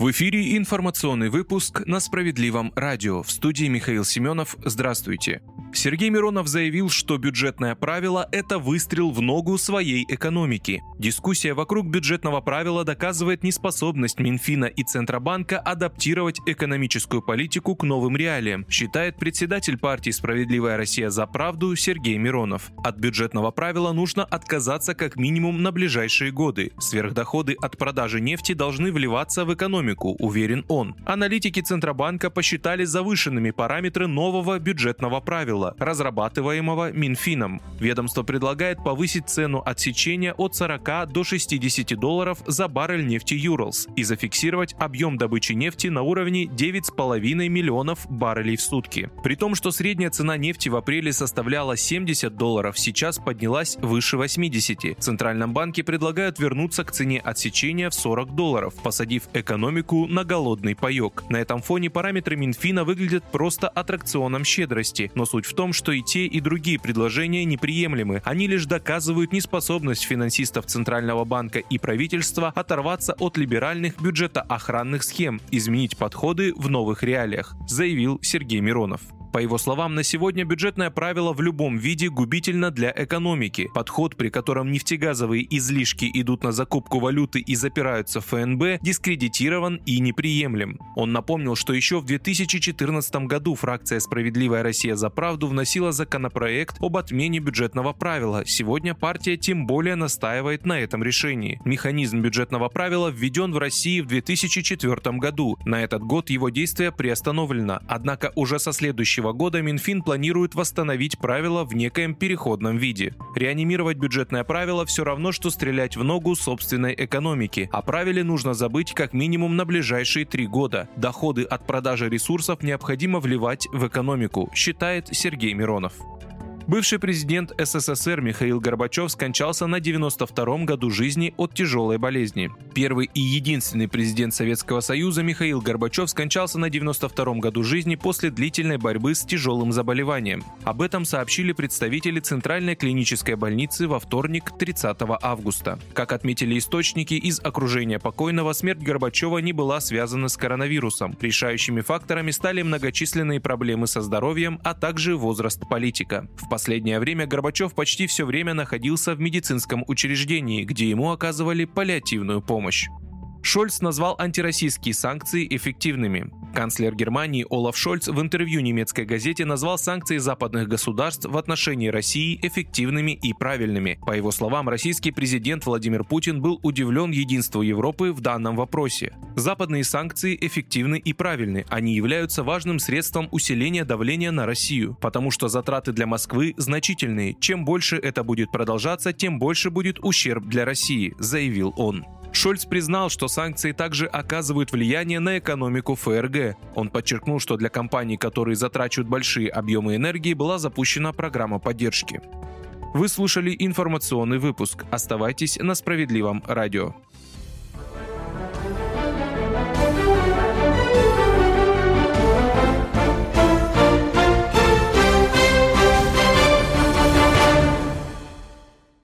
В эфире информационный выпуск на Справедливом радио. В студии Михаил Семенов. Здравствуйте. Сергей Миронов заявил, что бюджетное правило – это выстрел в ногу своей экономики. Дискуссия вокруг бюджетного правила доказывает неспособность Минфина и Центробанка адаптировать экономическую политику к новым реалиям, считает председатель партии «Справедливая Россия за правду» Сергей Миронов. От бюджетного правила нужно отказаться как минимум на ближайшие годы. Сверхдоходы от продажи нефти должны вливаться в экономику, уверен он. Аналитики Центробанка посчитали завышенными параметры нового бюджетного правила правила, разрабатываемого Минфином. Ведомство предлагает повысить цену отсечения от 40 до 60 долларов за баррель нефти Юралс и зафиксировать объем добычи нефти на уровне 9,5 миллионов баррелей в сутки. При том, что средняя цена нефти в апреле составляла 70 долларов, сейчас поднялась выше 80. В Центральном банке предлагают вернуться к цене отсечения в 40 долларов, посадив экономику на голодный паек. На этом фоне параметры Минфина выглядят просто аттракционом щедрости, но суть в том, что и те, и другие предложения неприемлемы. Они лишь доказывают неспособность финансистов Центрального банка и правительства оторваться от либеральных бюджетоохранных схем, изменить подходы в новых реалиях, заявил Сергей Миронов. По его словам, на сегодня бюджетное правило в любом виде губительно для экономики. Подход, при котором нефтегазовые излишки идут на закупку валюты и запираются в ФНБ, дискредитирован и неприемлем. Он напомнил, что еще в 2014 году фракция «Справедливая Россия за правду» вносила законопроект об отмене бюджетного правила. Сегодня партия тем более настаивает на этом решении. Механизм бюджетного правила введен в России в 2004 году. На этот год его действие приостановлено. Однако уже со следующего следующего года Минфин планирует восстановить правила в некоем переходном виде. Реанимировать бюджетное правило все равно, что стрелять в ногу собственной экономики. О правиле нужно забыть как минимум на ближайшие три года. Доходы от продажи ресурсов необходимо вливать в экономику, считает Сергей Миронов. Бывший президент СССР Михаил Горбачев скончался на 92-м году жизни от тяжелой болезни. Первый и единственный президент Советского Союза Михаил Горбачев скончался на 92-м году жизни после длительной борьбы с тяжелым заболеванием. Об этом сообщили представители Центральной клинической больницы во вторник, 30 августа. Как отметили источники из окружения покойного, смерть Горбачева не была связана с коронавирусом. Решающими факторами стали многочисленные проблемы со здоровьем, а также возраст политика. В последнее время Горбачев почти все время находился в медицинском учреждении, где ему оказывали паллиативную помощь. Шольц назвал антироссийские санкции эффективными. Канцлер Германии Олаф Шольц в интервью немецкой газете назвал санкции западных государств в отношении России эффективными и правильными. По его словам, российский президент Владимир Путин был удивлен единству Европы в данном вопросе. Западные санкции эффективны и правильны. Они являются важным средством усиления давления на Россию, потому что затраты для Москвы значительные. Чем больше это будет продолжаться, тем больше будет ущерб для России, заявил он. Шольц признал, что санкции также оказывают влияние на экономику ФРГ. Он подчеркнул, что для компаний, которые затрачивают большие объемы энергии, была запущена программа поддержки. Вы слушали информационный выпуск. Оставайтесь на справедливом радио.